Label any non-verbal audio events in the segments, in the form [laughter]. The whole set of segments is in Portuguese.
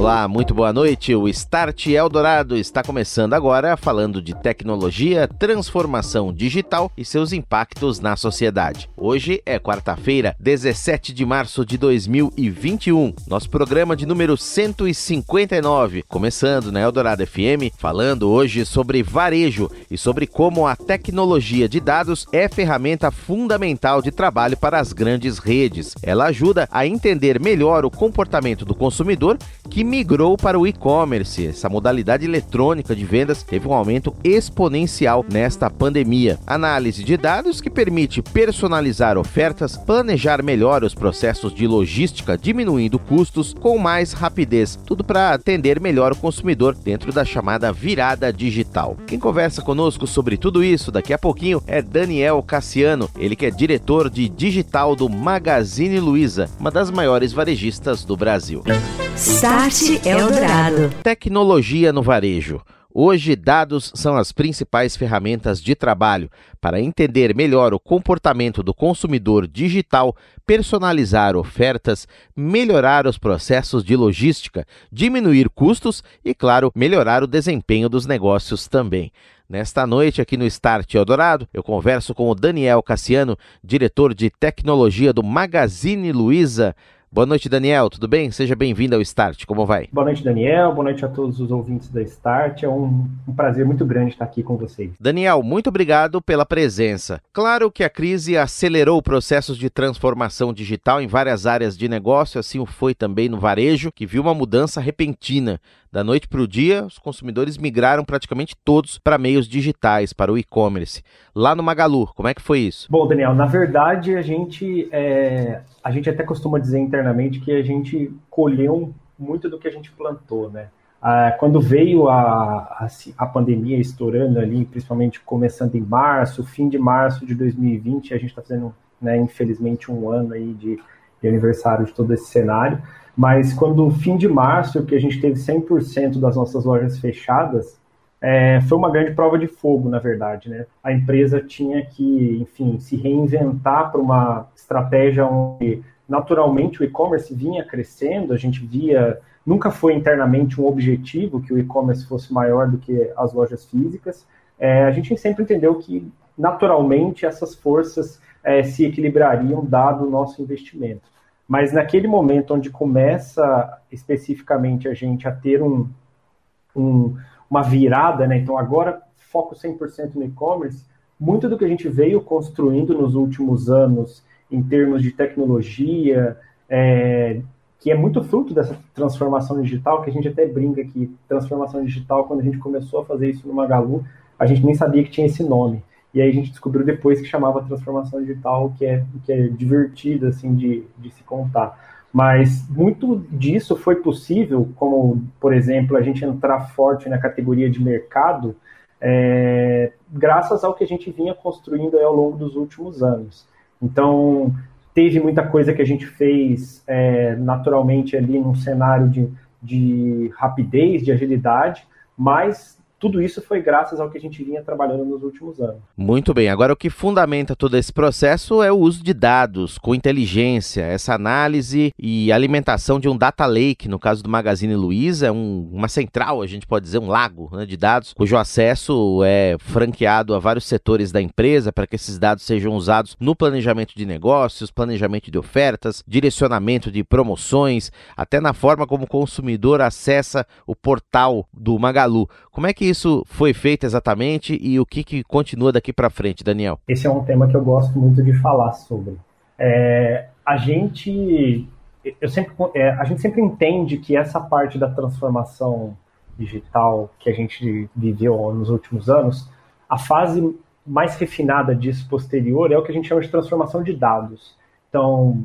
Olá, muito boa noite. O Start Eldorado está começando agora falando de tecnologia, transformação digital e seus impactos na sociedade. Hoje é quarta-feira, 17 de março de 2021. Nosso programa de número 159, começando na Eldorado FM, falando hoje sobre varejo e sobre como a tecnologia de dados é ferramenta fundamental de trabalho para as grandes redes. Ela ajuda a entender melhor o comportamento do consumidor que migrou para o e-commerce. Essa modalidade eletrônica de vendas teve um aumento exponencial nesta pandemia. Análise de dados que permite personalizar ofertas, planejar melhor os processos de logística, diminuindo custos com mais rapidez. Tudo para atender melhor o consumidor dentro da chamada virada digital. Quem conversa conosco sobre tudo isso daqui a pouquinho é Daniel Cassiano, ele que é diretor de digital do Magazine Luiza, uma das maiores varejistas do Brasil. Start Eldorado. Tecnologia no varejo. Hoje, dados são as principais ferramentas de trabalho para entender melhor o comportamento do consumidor digital, personalizar ofertas, melhorar os processos de logística, diminuir custos e, claro, melhorar o desempenho dos negócios também. Nesta noite, aqui no Start Eldorado, eu converso com o Daniel Cassiano, diretor de tecnologia do Magazine Luiza. Boa noite, Daniel. Tudo bem? Seja bem-vindo ao Start. Como vai? Boa noite, Daniel. Boa noite a todos os ouvintes da Start. É um, um, prazer muito grande estar aqui com vocês. Daniel, muito obrigado pela presença. Claro que a crise acelerou processos de transformação digital em várias áreas de negócio, assim o foi também no varejo, que viu uma mudança repentina. Da noite para o dia, os consumidores migraram praticamente todos para meios digitais, para o e-commerce. Lá no Magalu, como é que foi isso? Bom, Daniel, na verdade a gente, é, a gente até costuma dizer internamente que a gente colheu muito do que a gente plantou, né? Ah, quando veio a, a, a, pandemia estourando ali, principalmente começando em março, fim de março de 2020, a gente está fazendo, né, infelizmente, um ano aí de, de aniversário de todo esse cenário. Mas quando fim de março, que a gente teve 100% das nossas lojas fechadas, é, foi uma grande prova de fogo, na verdade. Né? A empresa tinha que, enfim, se reinventar para uma estratégia onde naturalmente o e-commerce vinha crescendo, a gente via, nunca foi internamente um objetivo que o e-commerce fosse maior do que as lojas físicas. É, a gente sempre entendeu que naturalmente essas forças é, se equilibrariam dado o nosso investimento. Mas naquele momento onde começa especificamente a gente a ter um, um uma virada, né? Então agora foco 100% no e-commerce, muito do que a gente veio construindo nos últimos anos em termos de tecnologia, é, que é muito fruto dessa transformação digital, que a gente até brinca que transformação digital, quando a gente começou a fazer isso no Magalu, a gente nem sabia que tinha esse nome. E aí a gente descobriu depois que chamava transformação digital, que é, que é divertido assim de, de se contar. Mas muito disso foi possível, como, por exemplo, a gente entrar forte na categoria de mercado, é, graças ao que a gente vinha construindo ao longo dos últimos anos. Então, teve muita coisa que a gente fez é, naturalmente ali num cenário de, de rapidez, de agilidade, mas tudo isso foi graças ao que a gente vinha trabalhando nos últimos anos. Muito bem. Agora, o que fundamenta todo esse processo é o uso de dados com inteligência, essa análise e alimentação de um data lake, no caso do Magazine Luiza, é um, uma central, a gente pode dizer, um lago né, de dados, cujo acesso é franqueado a vários setores da empresa para que esses dados sejam usados no planejamento de negócios, planejamento de ofertas, direcionamento de promoções, até na forma como o consumidor acessa o portal do Magalu. Como é que isso foi feito exatamente e o que, que continua daqui para frente, Daniel? Esse é um tema que eu gosto muito de falar sobre. É, a gente, eu sempre, é, a gente sempre entende que essa parte da transformação digital que a gente viveu nos últimos anos, a fase mais refinada disso posterior é o que a gente chama de transformação de dados. Então,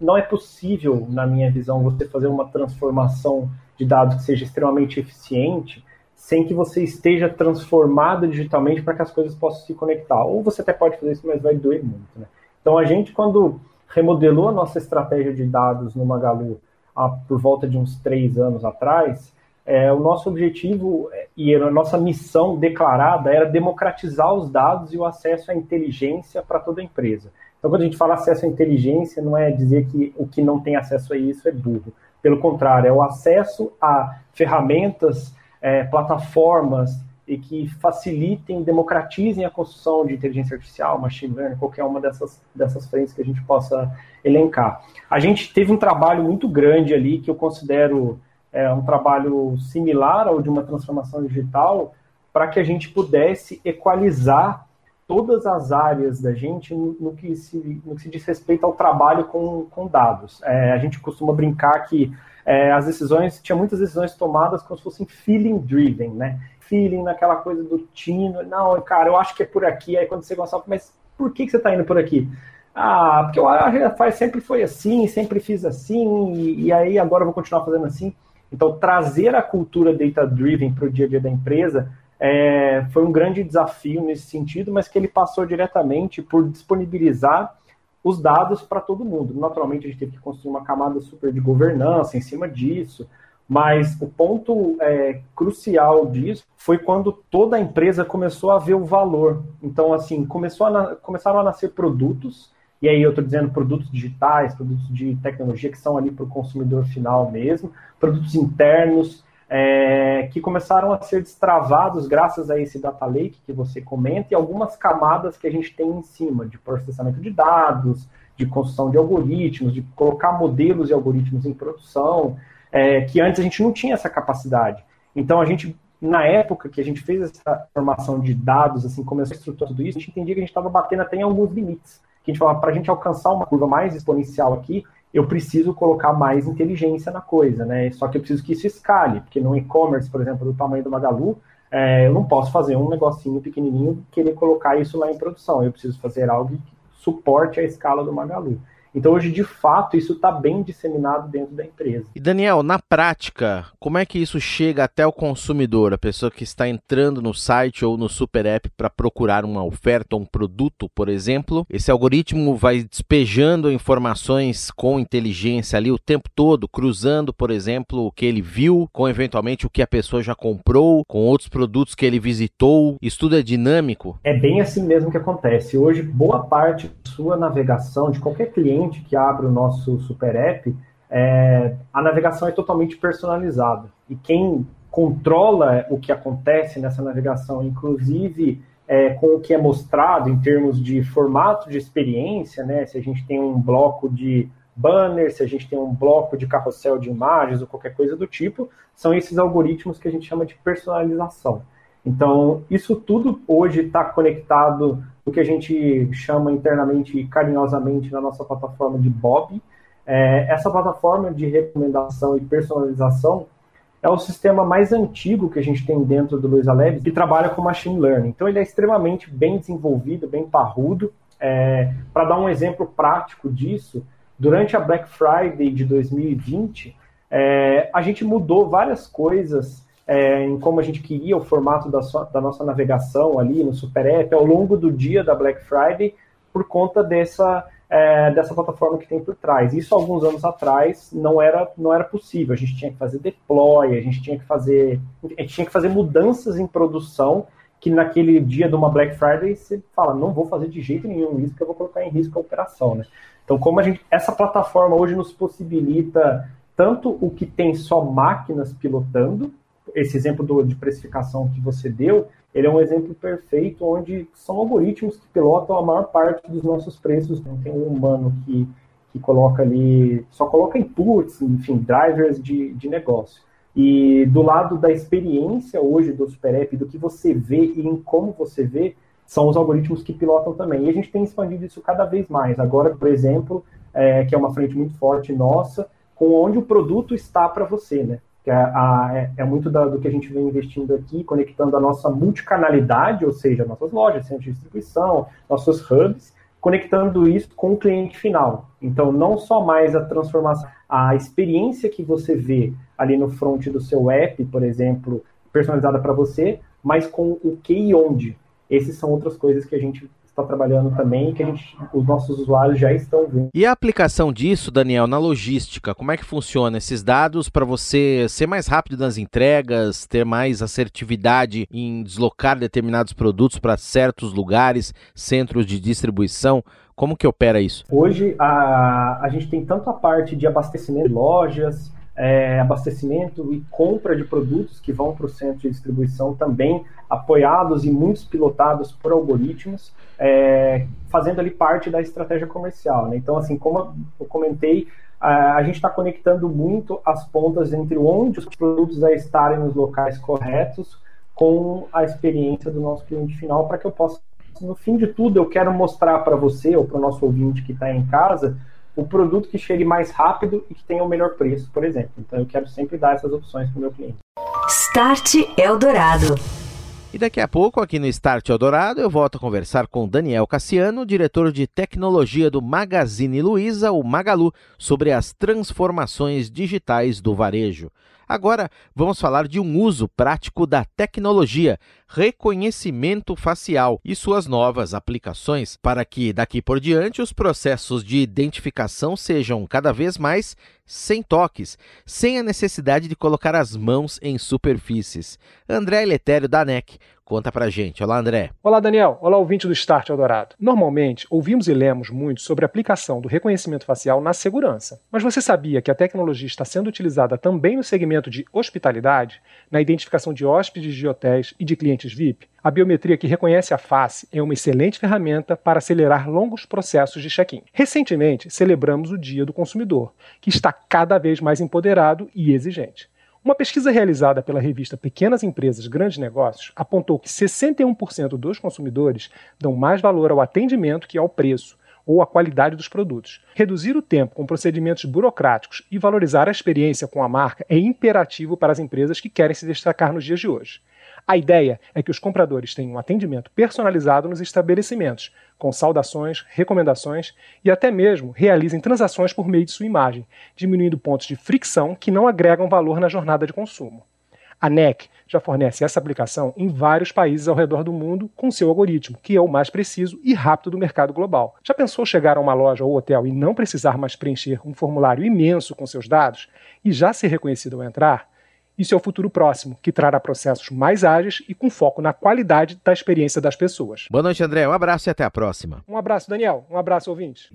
não é possível, na minha visão, você fazer uma transformação de dados que seja extremamente eficiente sem que você esteja transformado digitalmente para que as coisas possam se conectar. Ou você até pode fazer isso, mas vai doer muito. Né? Então a gente, quando remodelou a nossa estratégia de dados no Magalu há, por volta de uns três anos atrás, é, o nosso objetivo é, e a nossa missão declarada era democratizar os dados e o acesso à inteligência para toda a empresa. Então, quando a gente fala acesso à inteligência, não é dizer que o que não tem acesso a isso é burro. Pelo contrário, é o acesso a ferramentas, é, plataformas e que facilitem, democratizem a construção de inteligência artificial, machine learning, qualquer uma dessas, dessas frentes que a gente possa elencar. A gente teve um trabalho muito grande ali que eu considero é, um trabalho similar ao de uma transformação digital para que a gente pudesse equalizar todas as áreas da gente no, no, que, se, no que se diz respeito ao trabalho com, com dados. É, a gente costuma brincar que é, as decisões, tinha muitas decisões tomadas como se fossem feeling driven, né? Feeling naquela coisa do tino, não, cara, eu acho que é por aqui, aí quando você gosta, mas por que, que você está indo por aqui? Ah, porque eu acho sempre foi assim, sempre fiz assim, e, e aí agora eu vou continuar fazendo assim. Então, trazer a cultura data-driven para o dia a dia da empresa é, foi um grande desafio nesse sentido, mas que ele passou diretamente por disponibilizar os dados para todo mundo. Naturalmente, a gente teve que construir uma camada super de governança em cima disso, mas o ponto é, crucial disso foi quando toda a empresa começou a ver o valor. Então, assim, começou a começaram a nascer produtos e aí eu estou dizendo produtos digitais, produtos de tecnologia que são ali para o consumidor final mesmo, produtos internos é, que começaram a ser destravados graças a esse data lake que você comenta e algumas camadas que a gente tem em cima de processamento de dados, de construção de algoritmos, de colocar modelos e algoritmos em produção, é, que antes a gente não tinha essa capacidade. Então a gente na época que a gente fez essa formação de dados, assim, começou a estruturar tudo isso, a gente entendia que a gente estava batendo até em alguns limites que a gente fala, para a gente alcançar uma curva mais exponencial aqui, eu preciso colocar mais inteligência na coisa, né? Só que eu preciso que isso escale, porque no e-commerce, por exemplo, do tamanho do Magalu, é, eu não posso fazer um negocinho pequenininho e querer colocar isso lá em produção. Eu preciso fazer algo que suporte a escala do Magalu. Então, hoje, de fato, isso está bem disseminado dentro da empresa. E, Daniel, na prática, como é que isso chega até o consumidor, a pessoa que está entrando no site ou no super app para procurar uma oferta, um produto, por exemplo? Esse algoritmo vai despejando informações com inteligência ali o tempo todo, cruzando, por exemplo, o que ele viu com eventualmente o que a pessoa já comprou, com outros produtos que ele visitou. Isso tudo é dinâmico? É bem assim mesmo que acontece. Hoje, boa parte da sua navegação, de qualquer cliente, cliente que abre o nosso super app, é, a navegação é totalmente personalizada. E quem controla o que acontece nessa navegação, inclusive é, com o que é mostrado em termos de formato de experiência, né? Se a gente tem um bloco de banner, se a gente tem um bloco de carrossel de imagens ou qualquer coisa do tipo, são esses algoritmos que a gente chama de personalização. Então, isso tudo hoje está conectado no que a gente chama internamente, carinhosamente, na nossa plataforma de Bob. É, essa plataforma de recomendação e personalização é o sistema mais antigo que a gente tem dentro do Luiza Labs que trabalha com machine learning. Então, ele é extremamente bem desenvolvido, bem parrudo. É, Para dar um exemplo prático disso, durante a Black Friday de 2020, é, a gente mudou várias coisas é, em como a gente queria o formato da, so, da, nossa navegação ali no Super App ao longo do dia da Black Friday por conta dessa, é, dessa plataforma que tem por trás. Isso alguns anos atrás não era, não era possível. A gente tinha que fazer deploy, a gente tinha que fazer, a gente tinha que fazer mudanças em produção que naquele dia de uma Black Friday você fala, não vou fazer de jeito nenhum isso, porque eu vou colocar em risco a operação, né? Então, como a gente, essa plataforma hoje nos possibilita tanto o que tem só máquinas pilotando, esse exemplo do, de precificação que você deu, ele é um exemplo perfeito onde são algoritmos que pilotam a maior parte dos nossos preços. Não tem um humano que, que coloca ali, só coloca inputs, enfim, drivers de, de negócio. E do lado da experiência hoje do Super App, do que você vê e em como você vê, são os algoritmos que pilotam também. E a gente tem expandido isso cada vez mais. Agora, por exemplo, é, que é uma frente muito forte nossa, com onde o produto está para você, né? Que é, a, é, é muito da, do que a gente vem investindo aqui, conectando a nossa multicanalidade, ou seja, nossas lojas, centros de distribuição, nossos hubs, conectando isso com o cliente final. Então, não só mais a transformação, a experiência que você vê ali no front do seu app, por exemplo, personalizada para você, mas com o que e onde. Essas são outras coisas que a gente está trabalhando também, que a gente, os nossos usuários já estão vendo. E a aplicação disso, Daniel, na logística, como é que funciona esses dados para você ser mais rápido nas entregas, ter mais assertividade em deslocar determinados produtos para certos lugares, centros de distribuição? Como que opera isso? Hoje a, a gente tem tanto a parte de abastecimento de lojas, é, abastecimento e compra de produtos que vão para o centro de distribuição também apoiados e muitos pilotados por algoritmos, é, fazendo ali parte da estratégia comercial. Né? Então, assim, como eu comentei, a, a gente está conectando muito as pontas entre onde os produtos estarem nos locais corretos com a experiência do nosso cliente final para que eu possa, no fim de tudo, eu quero mostrar para você ou para o nosso ouvinte que está em casa o produto que chegue mais rápido e que tenha o melhor preço, por exemplo. Então eu quero sempre dar essas opções para o meu cliente. Start Eldorado. E daqui a pouco, aqui no Start Eldorado, eu volto a conversar com Daniel Cassiano, diretor de tecnologia do Magazine Luiza, o Magalu, sobre as transformações digitais do varejo. Agora vamos falar de um uso prático da tecnologia, reconhecimento facial e suas novas aplicações para que daqui por diante os processos de identificação sejam cada vez mais sem toques, sem a necessidade de colocar as mãos em superfícies. André Letério da NEC conta pra gente. Olá, André. Olá, Daniel. Olá, ouvinte do Start Eldorado. Normalmente, ouvimos e lemos muito sobre a aplicação do reconhecimento facial na segurança. Mas você sabia que a tecnologia está sendo utilizada também no segmento de hospitalidade, na identificação de hóspedes de hotéis e de clientes VIP? A biometria que reconhece a face é uma excelente ferramenta para acelerar longos processos de check-in. Recentemente, celebramos o Dia do Consumidor, que está cada vez mais empoderado e exigente. Uma pesquisa realizada pela revista Pequenas Empresas Grandes Negócios apontou que 61% dos consumidores dão mais valor ao atendimento que ao preço ou à qualidade dos produtos. Reduzir o tempo com procedimentos burocráticos e valorizar a experiência com a marca é imperativo para as empresas que querem se destacar nos dias de hoje. A ideia é que os compradores tenham um atendimento personalizado nos estabelecimentos, com saudações, recomendações e até mesmo realizem transações por meio de sua imagem, diminuindo pontos de fricção que não agregam valor na jornada de consumo. A NEC já fornece essa aplicação em vários países ao redor do mundo com seu algoritmo, que é o mais preciso e rápido do mercado global. Já pensou chegar a uma loja ou hotel e não precisar mais preencher um formulário imenso com seus dados e já ser reconhecido ao entrar? Isso é o futuro próximo, que trará processos mais ágeis e com foco na qualidade da experiência das pessoas. Boa noite, André. Um abraço e até a próxima. Um abraço, Daniel. Um abraço, ouvintes.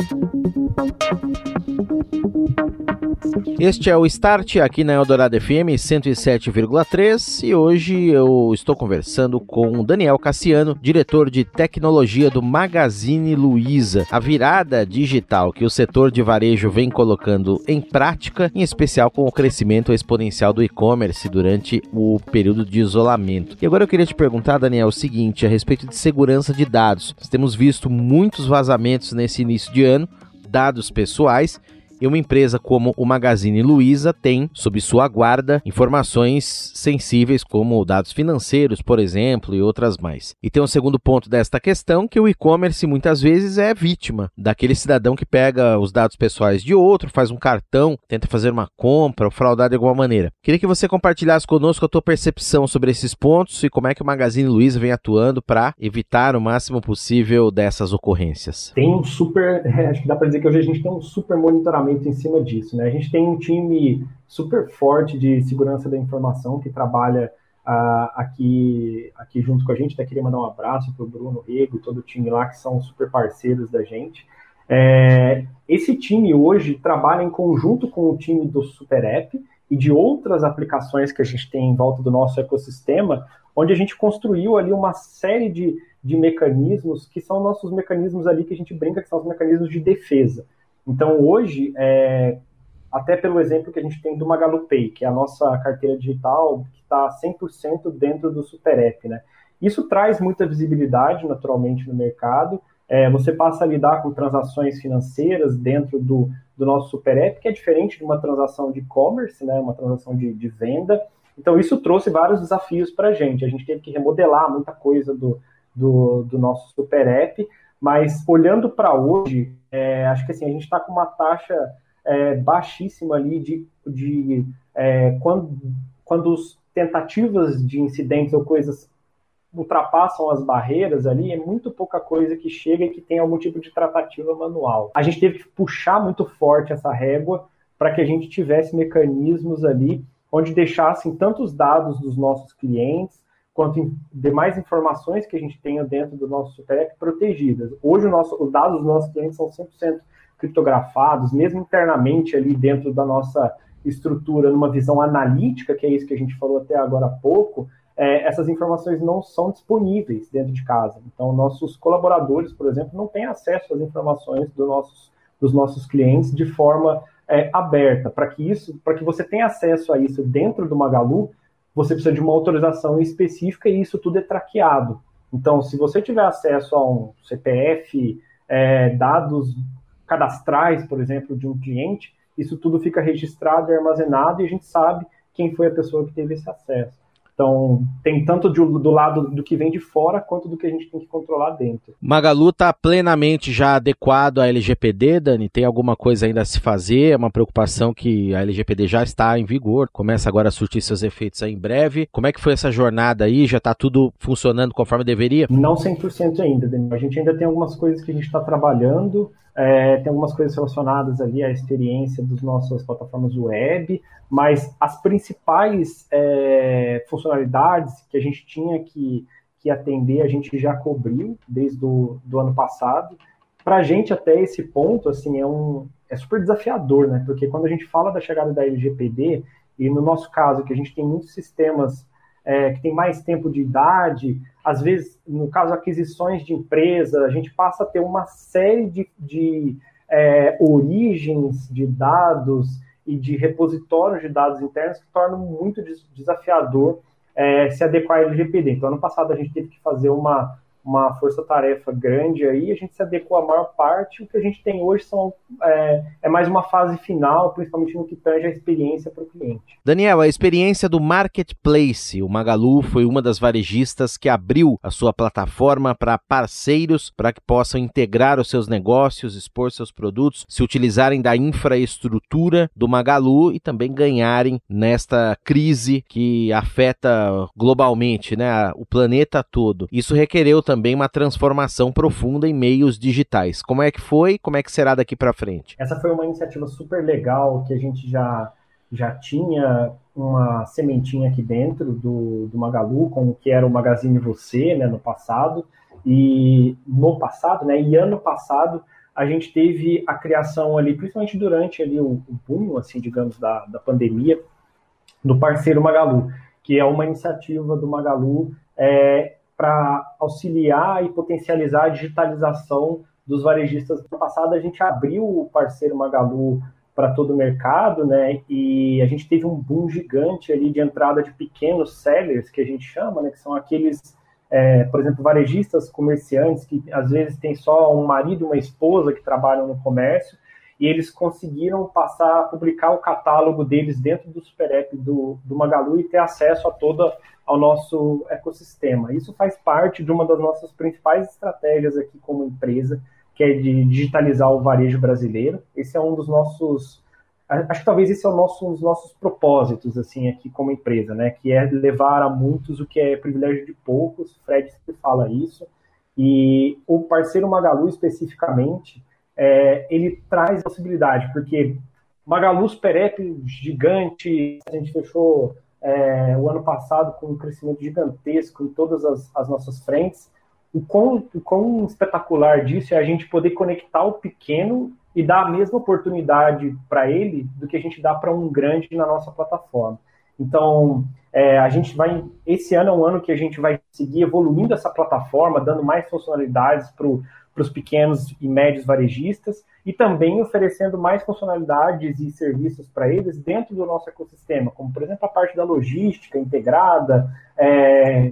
Este é o Start aqui na Eldorado FM 107,3 e hoje eu estou conversando com Daniel Cassiano, diretor de tecnologia do Magazine Luiza. A virada digital que o setor de varejo vem colocando em prática, em especial com o crescimento exponencial do e-commerce durante o período de isolamento. E agora eu queria te perguntar, Daniel, o seguinte, a respeito de segurança de dados. Nós temos visto muitos vazamentos nesse início de ano, dados pessoais e uma empresa como o Magazine Luiza tem, sob sua guarda, informações sensíveis como dados financeiros, por exemplo, e outras mais. E tem um segundo ponto desta questão, que o e-commerce muitas vezes é vítima daquele cidadão que pega os dados pessoais de outro, faz um cartão, tenta fazer uma compra ou fraudar de alguma maneira. Queria que você compartilhasse conosco a tua percepção sobre esses pontos e como é que o Magazine Luiza vem atuando para evitar o máximo possível dessas ocorrências. Tem um super, [laughs] acho que dá para dizer que hoje a gente tem um super monitoramento em cima disso. Né? A gente tem um time super forte de segurança da informação que trabalha uh, aqui, aqui junto com a gente. Até queria mandar um abraço para o Bruno Rego e todo o time lá, que são super parceiros da gente. É, esse time hoje trabalha em conjunto com o time do Super App e de outras aplicações que a gente tem em volta do nosso ecossistema, onde a gente construiu ali uma série de, de mecanismos que são nossos mecanismos ali que a gente brinca que são os mecanismos de defesa. Então, hoje, é, até pelo exemplo que a gente tem do MagaluPay, que é a nossa carteira digital que está 100% dentro do Super App, né? Isso traz muita visibilidade, naturalmente, no mercado. É, você passa a lidar com transações financeiras dentro do, do nosso Super App, que é diferente de uma transação de e-commerce, né? uma transação de, de venda. Então, isso trouxe vários desafios para a gente. A gente teve que remodelar muita coisa do, do, do nosso Super App, mas olhando para hoje, é, acho que assim, a gente está com uma taxa é, baixíssima ali de, de é, quando, quando os tentativas de incidentes ou coisas ultrapassam as barreiras ali, é muito pouca coisa que chega e que tem algum tipo de tratativa manual. A gente teve que puxar muito forte essa régua para que a gente tivesse mecanismos ali onde deixassem tanto os dados dos nossos clientes quanto demais informações que a gente tenha dentro do nosso SUTEP protegidas. Hoje nosso, os dados dos nossos clientes são 100% criptografados, mesmo internamente ali dentro da nossa estrutura, numa visão analítica, que é isso que a gente falou até agora há pouco, é, essas informações não são disponíveis dentro de casa. Então, nossos colaboradores, por exemplo, não têm acesso às informações do nossos, dos nossos clientes de forma é, aberta. Para que isso, para que você tenha acesso a isso dentro do Magalu, você precisa de uma autorização específica e isso tudo é traqueado. Então, se você tiver acesso a um CPF, é, dados cadastrais, por exemplo, de um cliente, isso tudo fica registrado e armazenado e a gente sabe quem foi a pessoa que teve esse acesso. Então, tem tanto do, do, lado do que vem de fora quanto do que a gente tem que controlar dentro. Magalu está plenamente já adequado à LGPD, Dani? Tem alguma coisa ainda a se fazer? É uma preocupação que a LGPD já está em vigor, começa agora a surtir seus efeitos aí em breve. Como é que foi essa jornada aí? Já está tudo funcionando conforme deveria? Não 100% ainda, Daniel. A gente ainda tem algumas coisas que a gente está trabalhando. É, tem algumas coisas relacionadas ali à experiência das nossas plataformas web, mas as principais é, funcionalidades que a gente tinha que, que atender, a gente já cobriu desde o do ano passado. Para a gente, até esse ponto, assim, é, um, é super desafiador, né? Porque quando a gente fala da chegada da LGPD, e no nosso caso, que a gente tem muitos sistemas é, que tem mais tempo de idade, às vezes, no caso, aquisições de empresa, a gente passa a ter uma série de, de é, origens de dados e de repositórios de dados internos que tornam muito desafiador é, se adequar ao LGPD. Então, ano passado a gente teve que fazer uma uma força-tarefa grande aí, a gente se adequou à maior parte. O que a gente tem hoje são, é, é mais uma fase final, principalmente no que tange a experiência para o cliente. Daniel, a experiência do Marketplace. O Magalu foi uma das varejistas que abriu a sua plataforma para parceiros para que possam integrar os seus negócios, expor seus produtos, se utilizarem da infraestrutura do Magalu e também ganharem nesta crise que afeta globalmente né, o planeta todo. Isso requereu também uma transformação profunda em meios digitais. Como é que foi? Como é que será daqui para frente? Essa foi uma iniciativa super legal que a gente já já tinha uma sementinha aqui dentro do, do Magalu, como que era o Magazine Você, né, no passado, e no passado, né, e ano passado a gente teve a criação ali, principalmente durante ali o, o boom, assim, digamos, da, da pandemia, do parceiro Magalu, que é uma iniciativa do Magalu é, para auxiliar e potencializar a digitalização dos varejistas. No passado, a gente abriu o parceiro Magalu para todo o mercado, né? E a gente teve um boom gigante ali de entrada de pequenos sellers, que a gente chama, né? Que são aqueles, é, por exemplo, varejistas comerciantes que às vezes tem só um marido e uma esposa que trabalham no comércio e eles conseguiram passar a publicar o catálogo deles dentro do Super App do, do Magalu e ter acesso a toda ao nosso ecossistema. Isso faz parte de uma das nossas principais estratégias aqui como empresa, que é de digitalizar o varejo brasileiro. Esse é um dos nossos acho que talvez esse é o nosso, um dos nossos propósitos assim aqui como empresa, né? Que é levar a muitos o que é privilégio de poucos. Fred fala isso. E o parceiro Magalu especificamente, é, ele traz possibilidade, porque Magalu Superep gigante, a gente fechou é, o ano passado com um crescimento gigantesco em todas as, as nossas frentes. O quão, o quão espetacular disso é a gente poder conectar o pequeno e dar a mesma oportunidade para ele do que a gente dá para um grande na nossa plataforma. Então, é, a gente vai. Esse ano é um ano que a gente vai seguir evoluindo essa plataforma, dando mais funcionalidades para os pequenos e médios varejistas e também oferecendo mais funcionalidades e serviços para eles dentro do nosso ecossistema, como por exemplo a parte da logística integrada, é,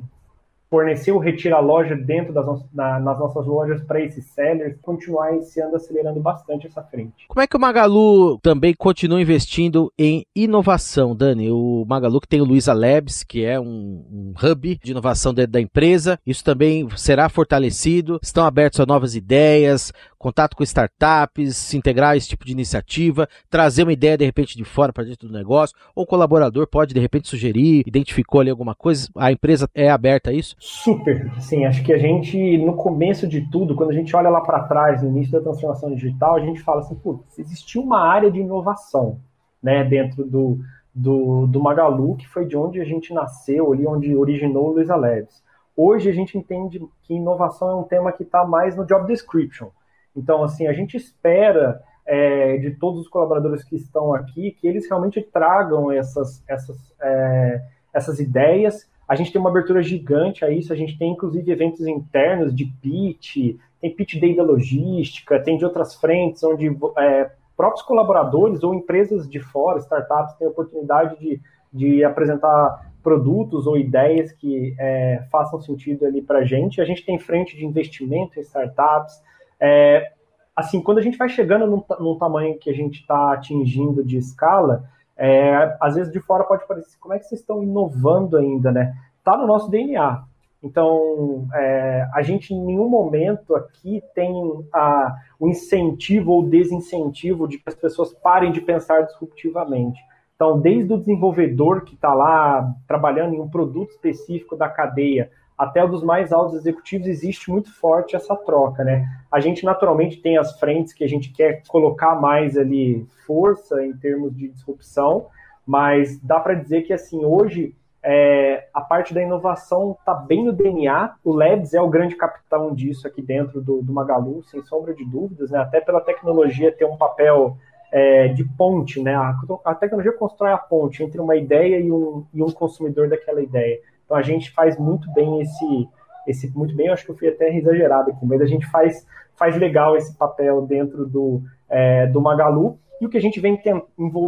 fornecer retira loja dentro das na, nas nossas lojas para esses sellers, continuar esse ano acelerando bastante essa frente. Como é que o Magalu também continua investindo em inovação, Dani? O Magalu que tem o Luiza Labs, que é um, um hub de inovação dentro da empresa, isso também será fortalecido? Estão abertos a novas ideias? Contato com startups, se integrar a esse tipo de iniciativa, trazer uma ideia de repente de fora para dentro do negócio, ou o colaborador pode de repente sugerir, identificou ali alguma coisa, a empresa é aberta a isso? Super, sim, acho que a gente no começo de tudo, quando a gente olha lá para trás, no início da transformação digital, a gente fala assim, putz, existiu uma área de inovação, né, dentro do, do, do Magalu, que foi de onde a gente nasceu, ali onde originou o Luiza Labs. Hoje a gente entende que inovação é um tema que está mais no job description. Então, assim, a gente espera é, de todos os colaboradores que estão aqui que eles realmente tragam essas, essas, é, essas ideias. A gente tem uma abertura gigante a isso, a gente tem inclusive eventos internos de pitch, tem pitch day da logística, tem de outras frentes onde é, próprios colaboradores ou empresas de fora, startups, têm a oportunidade de, de apresentar produtos ou ideias que é, façam sentido ali para a gente. A gente tem frente de investimento em startups. É, assim, quando a gente vai chegando num, tamanho que a gente está atingindo de escala, é, às vezes de fora pode parecer, como é que vocês estão inovando ainda, né? Está no nosso DNA. Então, é, a gente em nenhum momento aqui tem a, o incentivo ou desincentivo de que as pessoas parem de pensar disruptivamente. Então, desde o desenvolvedor que está lá trabalhando em um produto específico da cadeia, até dos mais altos executivos, existe muito forte essa troca, né? A gente naturalmente tem as frentes que a gente quer colocar mais ali força em termos de disrupção, mas dá para dizer que assim hoje é, a parte da inovação está bem no DNA. O Labs é o grande capitão disso aqui dentro do, do Magalu, sem sombra de dúvidas, né? Até pela tecnologia ter um papel é, de ponte, né? A, a, tecnologia constrói a ponte entre uma ideia e um, e um consumidor daquela ideia. Então a gente faz muito bem esse, esse muito bem, eu acho que eu fui até exagerado aqui, mas a gente faz, faz legal esse papel dentro do, é, do Magalu. E o que a gente vem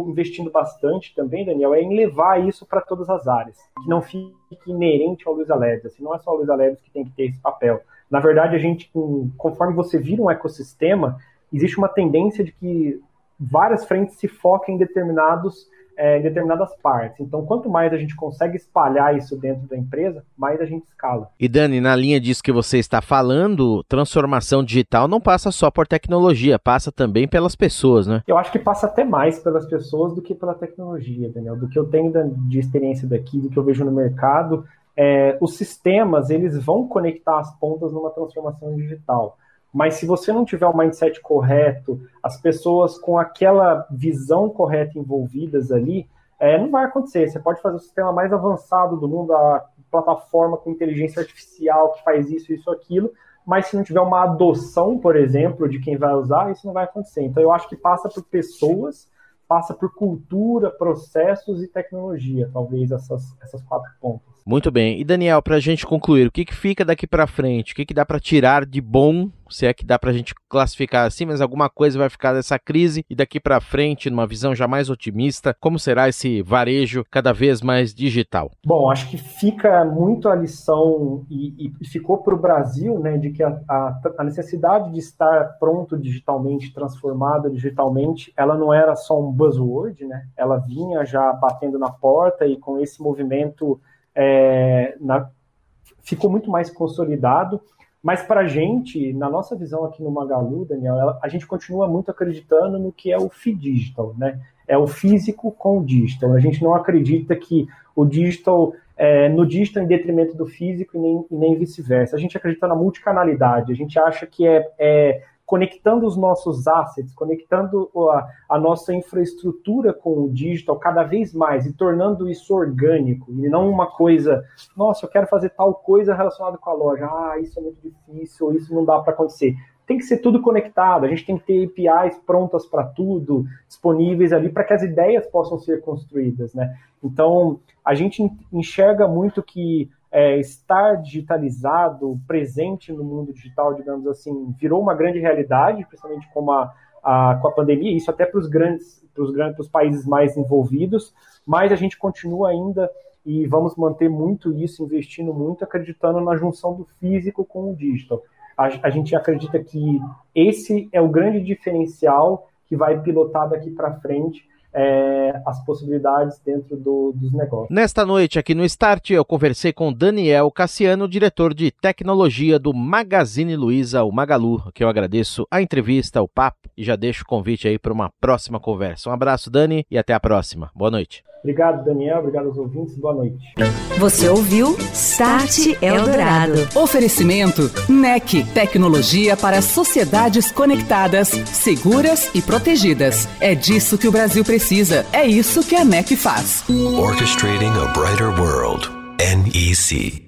investindo bastante também, Daniel, é em levar isso para todas as áreas, que não fique inerente ao Luiz Alves. Assim, não é só o Luiz Alves que tem que ter esse papel. Na verdade, a gente, conforme você vira um ecossistema, existe uma tendência de que várias frentes se focam em determinados é, em determinadas partes. Então, quanto mais a gente consegue espalhar isso dentro da empresa, mais a gente escala. E Dani, na linha disso que você está falando, transformação digital não passa só por tecnologia, passa também pelas pessoas, né? Eu acho que passa até mais pelas pessoas do que pela tecnologia, Daniel. Do que eu tenho de experiência daqui, do que eu vejo no mercado, é, os sistemas eles vão conectar as pontas numa transformação digital. Mas se você não tiver o mindset correto, as pessoas com aquela visão correta envolvidas ali, é, não vai acontecer. Você pode fazer o sistema mais avançado do mundo, a plataforma com inteligência artificial que faz isso, isso, aquilo, mas se não tiver uma adoção, por exemplo, de quem vai usar, isso não vai acontecer. Então eu acho que passa por pessoas, passa por cultura, processos e tecnologia, talvez essas, essas quatro pontos. Muito bem. E Daniel, para a gente concluir, o que, que fica daqui para frente? O que, que dá para tirar de bom, se é que dá para a gente classificar assim, mas alguma coisa vai ficar dessa crise e daqui para frente, numa visão já mais otimista, como será esse varejo cada vez mais digital? Bom, acho que fica muito a lição e, e ficou para o Brasil, né, de que a, a, a necessidade de estar pronto digitalmente, transformado digitalmente, ela não era só um buzzword, né? Ela vinha já batendo na porta e com esse movimento é, na, ficou muito mais consolidado. Mas para a gente, na nossa visão aqui no Magalu, Daniel, a gente continua muito acreditando no que é o FI digital, né? É o físico com o digital. A gente não acredita que o digital, é, no digital em detrimento do físico e nem, nem vice-versa. A gente acredita na multicanalidade. A gente acha que é, é conectando os nossos assets, conectando a, a, nossa infraestrutura com o digital cada vez mais e tornando isso orgânico e não uma coisa, nossa, eu quero fazer tal coisa relacionada com a loja, ah, isso é muito difícil, isso não dá para acontecer. Tem que ser tudo conectado, a gente tem que ter APIs prontas para tudo, disponíveis ali para que as ideias possam ser construídas, né? Então, a gente enxerga muito que é, estar digitalizado, presente no mundo digital, digamos assim, virou uma grande realidade, principalmente com a, a com a pandemia, isso até para os grandes, para os grandes países mais envolvidos, mas a gente continua ainda e vamos manter muito isso, investindo muito, acreditando na junção do físico com o digital. A, a gente acredita que esse é o grande diferencial que vai pilotar daqui para frente é, as possibilidades dentro do, dos negócios. Nesta noite, aqui no Start, eu conversei com Daniel Cassiano, diretor de tecnologia do Magazine Luiza, o Magalu, que eu agradeço a entrevista, o papo e já deixo o convite aí para uma próxima conversa. Um abraço, Dani, e até a próxima. Boa noite. Obrigado, Daniel. Obrigado aos ouvintes. Boa noite. Você ouviu Start Eldorado. Oferecimento NEC. Tecnologia para sociedades conectadas, seguras e protegidas. É disso que o Brasil precisa. É isso que a NEC faz. Orchestrating a brighter world. NEC.